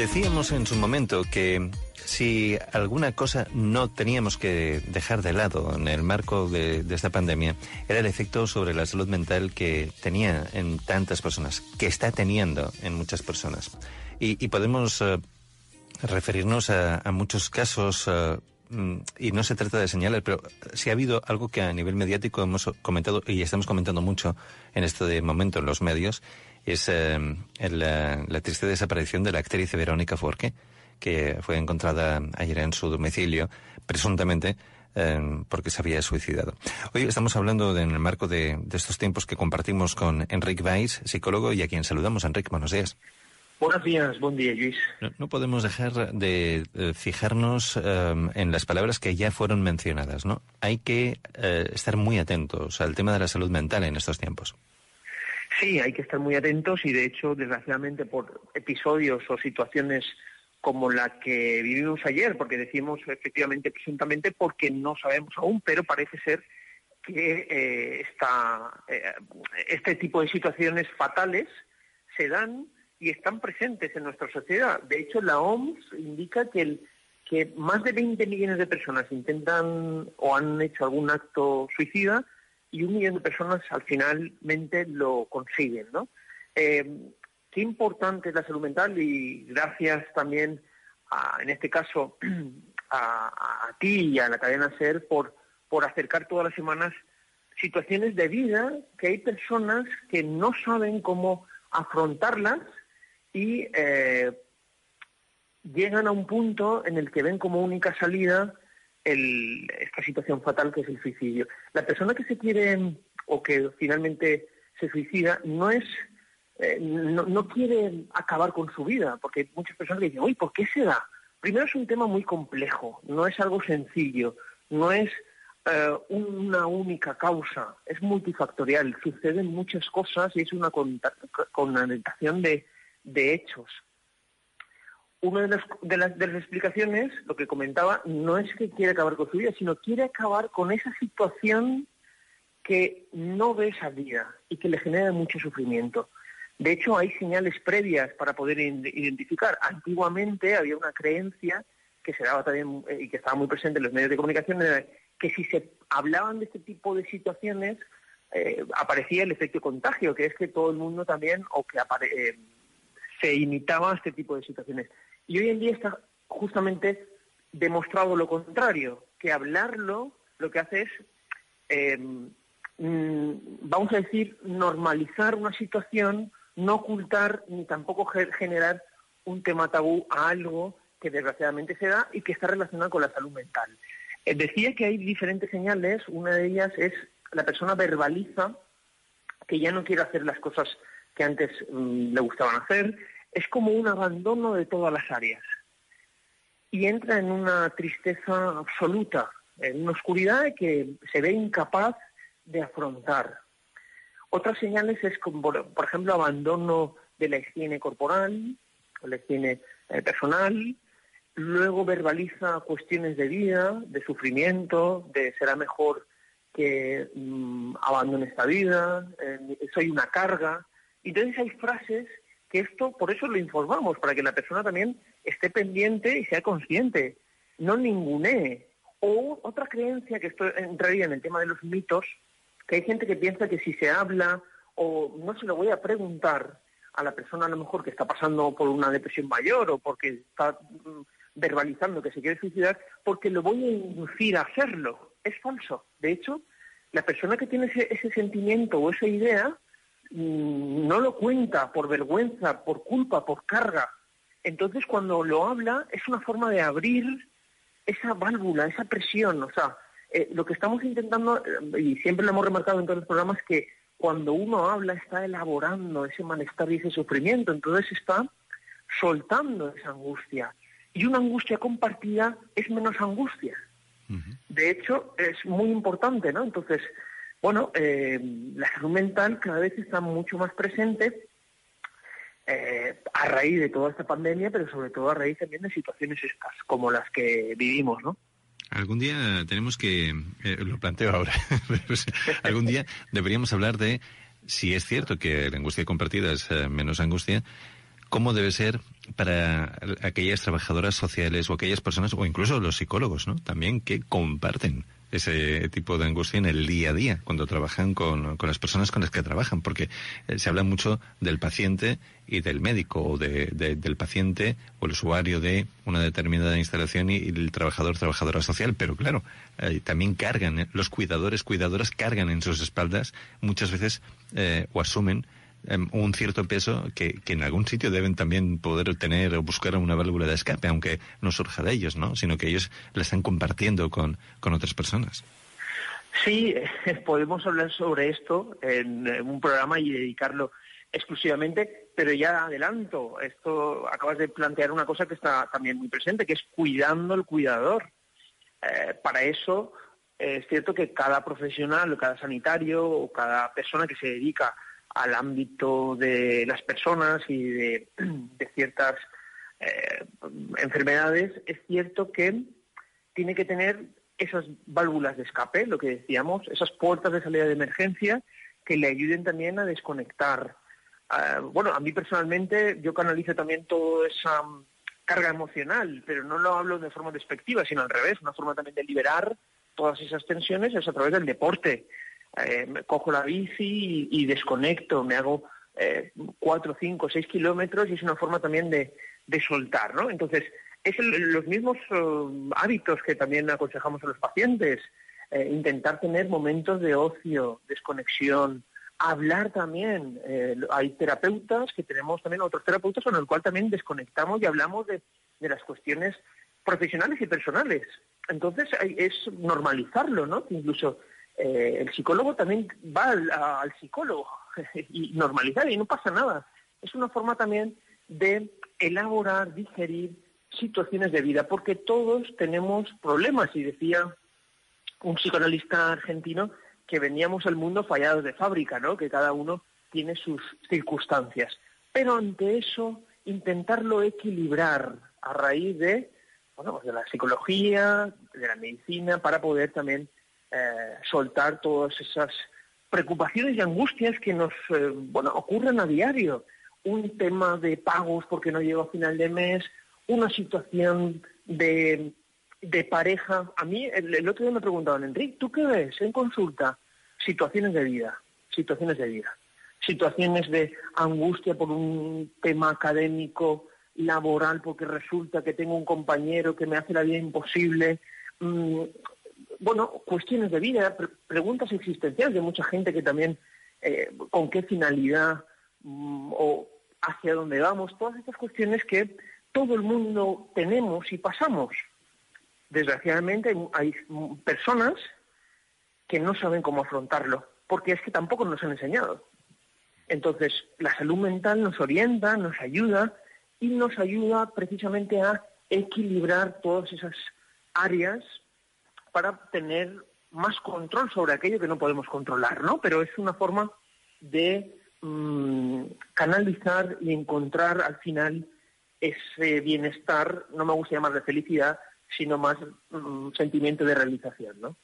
Decíamos en su momento que si alguna cosa no teníamos que dejar de lado en el marco de, esta pandemia, era el efecto sobre la salud mental que tenía en tantas personas, que está teniendo en muchas personas. Y, podemos eh, referirnos a, muchos casos, eh, mm, y no se trata de señalar, pero si ha habido algo que a nivel mediático hemos comentado y estamos comentando mucho en este momento en los medios, es eh, la triste desaparición de la actriz Verónica Forqué, que fue encontrada ayer en su domicilio, presuntamente eh, porque se había suicidado. Hoy estamos hablando en el marco de, estos tiempos que compartimos con Enrique Weiss, psicólogo, y a quien saludamos. Enrique, buenos días. Buenos días, buen día, Luis. No, podemos dejar de fijarnos en las palabras que ya fueron mencionadas, ¿no? Hay que estar muy atentos al tema de la salud mental en estos tiempos. Sí, hay que estar muy atentos y de hecho, desgraciadamente, por episodios o situaciones como la que vivimos ayer, porque decimos efectivamente presuntamente porque no sabemos aún, pero parece ser que eh, eh, este tipo de situaciones fatales se dan y están presentes en nuestra sociedad. De hecho, la OMS indica que, más de 20 millones de personas intentan o han hecho algún acto suicida y un millón de personas al finalmente lo consiguen, ¿no? Eh, qué importante es la salud mental y gracias también, en este caso, a, ti y a la cadena SER por, por acercar todas las semanas situaciones de vida que hay personas que no saben cómo afrontarlas y eh, llegan a un punto en el que ven como única salida esta situación fatal que es el suicidio. La persona que se quiere o que finalmente se suicida no es eh, no, quiere acabar con su vida, porque muchas personas que dicen, uy, ¿por qué se da? Primero es un tema muy complejo, no es algo sencillo, no es eh, una única causa, es multifactorial, suceden muchas cosas y es una connotación de, de hechos una de las, de, las, de las explicaciones, lo que comentaba, no es que quiere acabar con su vida, sino quiere acabar con esa situación que no ve salida y que le genera mucho sufrimiento. De hecho, hay señales previas para poder identificar. Antiguamente había una creencia que se daba también eh, y que estaba muy presente en los medios de comunicación, que si se hablaban de este tipo de situaciones, eh, aparecía el efecto contagio, que es que todo el mundo también, o que eh, se imitaba este tipo de situaciones. Y hoy en día está justamente demostrado lo contrario, que hablarlo lo que hace es, em, mm, vamos a decir, normalizar una situación, no ocultar ni tampoco generar un tema tabú a algo que desgraciadamente se da y que está relacionado con la salud mental. Eh, decía que hay diferentes señales, una de ellas es la persona verbaliza que ya no quiere hacer las cosas que antes mm, le gustaban hacer, es como un abandono de todas las áreas y entra en una tristeza absoluta, en una oscuridad que se ve incapaz de afrontar. Otras señales es como, por ejemplo, abandono de la higiene corporal, la higiene eh, personal, luego verbaliza cuestiones de vida, de sufrimiento, de será mejor que mm, abandone esta vida, eh, soy una carga. Entonces hay frases que esto, por eso lo informamos, para que la persona también esté pendiente y sea consciente, no ningunee. O otra creencia que esto entraría en el tema de los mitos, que hay gente que piensa que si se habla o no se lo voy a preguntar a la persona a lo mejor que está pasando por una depresión mayor o porque está mm, verbalizando que se quiere suicidar, porque lo voy a inducir a hacerlo. Es falso. De hecho, la persona que tiene ese, ese sentimiento o esa idea no lo cuenta por vergüenza, por culpa, por carga. Entonces cuando lo habla es una forma de abrir esa válvula, esa presión. O sea, eh, lo que estamos intentando, eh, y siempre lo hemos remarcado en todos los programas, que cuando uno habla está elaborando ese malestar y ese sufrimiento. Entonces está soltando esa angustia. Y una angustia compartida es menos angustia. De hecho, es muy importante, ¿no? Entonces, bueno, eh, la salud mental cada vez está mucho más presente eh, a raíz de toda esta pandemia, pero sobre todo a raíz también de situaciones estas, como las que vivimos, ¿no? Algún día tenemos que, eh, lo planteo ahora, algún día deberíamos hablar de si es cierto que la angustia compartida es menos angustia, cómo debe ser para aquellas trabajadoras sociales o aquellas personas, o incluso los psicólogos, ¿no? También que comparten ese tipo de angustia en el día a día, cuando trabajan con, las personas con las que trabajan, porque eh, se habla mucho del paciente y del médico, o del paciente o el usuario de una determinada instalación y, el trabajador, trabajadora social, pero claro, eh, también cargan, eh, los cuidadores, cuidadoras cargan en sus espaldas muchas veces o asumen un cierto peso que, que, en algún sitio deben también poder tener o buscar una válvula de escape, aunque no surja de ellos, ¿no? Sino que ellos la están compartiendo con, con otras personas. Sí, podemos hablar sobre esto en, un programa y dedicarlo exclusivamente, pero ya adelanto, esto acabas de plantear una cosa que está también muy presente, que es cuidando al cuidador. Eh, para eso es cierto que cada profesional, cada sanitario o cada persona que se dedica al ámbito de las personas y de, ciertas eh, enfermedades, es cierto que tiene que tener esas válvulas de escape, lo que decíamos, esas puertas de salida de emergencia que le ayuden también a desconectar. Ah, bueno, a mí personalmente yo canalizo también toda esa carga emocional, pero no lo hablo de forma despectiva, sino al revés, una forma también de liberar todas esas tensiones es a través del deporte. Eh, cojo la bici y, desconecto, me hago eh, cuatro, cinco, seis kilómetros y es una forma también de, soltar, ¿no? Entonces, es los mismos eh, hábitos que también aconsejamos a los pacientes, intentar tener momentos de ocio, desconexión, hablar también. hay terapeutas que tenemos también otros terapeutas con el cual también desconectamos y hablamos de, de las cuestiones profesionales y personales. Entonces es normalizarlo, ¿no? Incluso eh, el psicólogo también va al, psicólogo y normalizar y no pasa nada. Es una forma también de elaborar, digerir situaciones de vida, porque todos tenemos problemas. Y decía un psicoanalista argentino que veníamos al mundo fallados de fábrica, ¿no? Que cada uno tiene sus circunstancias. Pero ante eso, intentarlo equilibrar a raíz de, bueno, pues de la psicología, de la medicina, para poder también eh, soltar todas esas preocupaciones y angustias que nos eh, bueno ocurren a diario. Un tema de pagos porque no llego a final de mes, una situación de, de pareja. A mí el, otro día me preguntaban, Enrique, ¿tú qué ves en consulta? Situaciones de vida, situaciones de vida, situaciones de angustia por un tema académico, laboral, porque resulta que tengo un compañero que me hace la vida imposible, mm, bueno, cuestiones de vida, preguntas existenciales de mucha gente que también, eh, con qué finalidad mm, o hacia dónde vamos, todas estas cuestiones que todo el mundo tenemos y pasamos. Desgraciadamente hay personas que no saben cómo afrontarlo, porque es que tampoco nos han enseñado. Entonces, la salud mental nos orienta, nos ayuda y nos ayuda precisamente a equilibrar todas esas áreas para tener más control sobre aquello que no podemos controlar, ¿no? Pero es una forma de mm, canalizar y encontrar al final ese bienestar, no me gusta llamar de felicidad, sino más mm, sentimiento de realización, ¿no?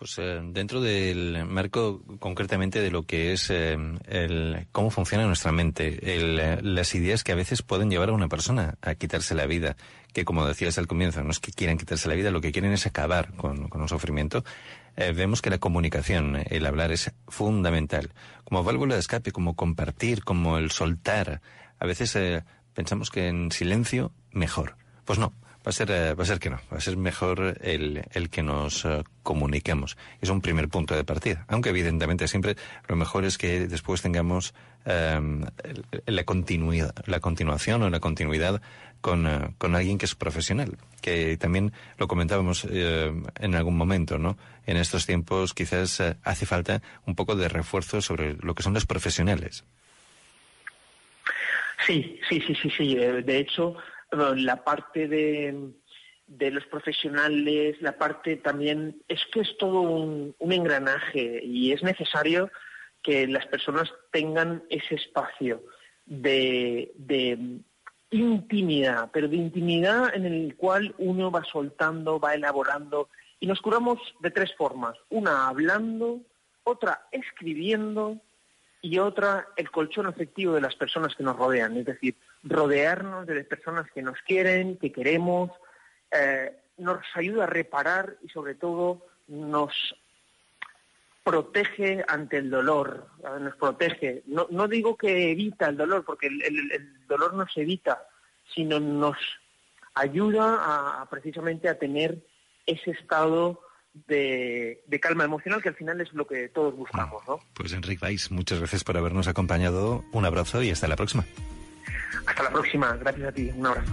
Pues eh, dentro del marco concretamente de lo que es eh, el, cómo funciona nuestra mente, eh, las ideas que a veces pueden llevar a una persona a quitarse la vida, que como decías al comienzo, no es que quieran quitarse la vida, lo que quieren es acabar con un sufrimiento, vemos que la comunicación, el hablar es fundamental. Como válvula de escape, como compartir, como el soltar. A veces pensamos que en silencio mejor. Pues no Va a ser, eh, va a ser que no, va a ser mejor el, el que nos eh, comuniquemos. Es un primer punto de partida, aunque evidentemente siempre lo mejor es que después tengamos em, la continuidad, la continuación o la continuidad con, eh, con alguien que es profesional, que también lo comentábamos en algún momento, ¿no? En estos tiempos quizás hace falta un poco de refuerzo sobre lo que son los profesionales. Sí, sí, sí, sí, sí. Eh, de hecho, la parte de, de los profesionales, la parte también, es que es todo un, engranaje y es necesario que las personas tengan ese espacio de, de intimidad, pero de intimidad en el cual uno va soltando, va elaborando y nos curamos de tres formas. Una hablando, otra escribiendo y otra el colchón afectivo de las personas que nos rodean. Es decir, rodearnos de las personas que nos quieren, que queremos, eh, nos ayuda a reparar y sobre todo nos protege ante el dolor, nos protege. No, no digo que evita el dolor, porque el, dolor no se evita, sino nos ayuda a, precisamente a tener ese estado de, calma emocional que al final es lo que todos buscamos. ¿no? Pues Enrique Weiss, muchas gracias por habernos acompañado. Un abrazo y hasta la próxima. Hasta la próxima. Gracias a ti. Un abrazo.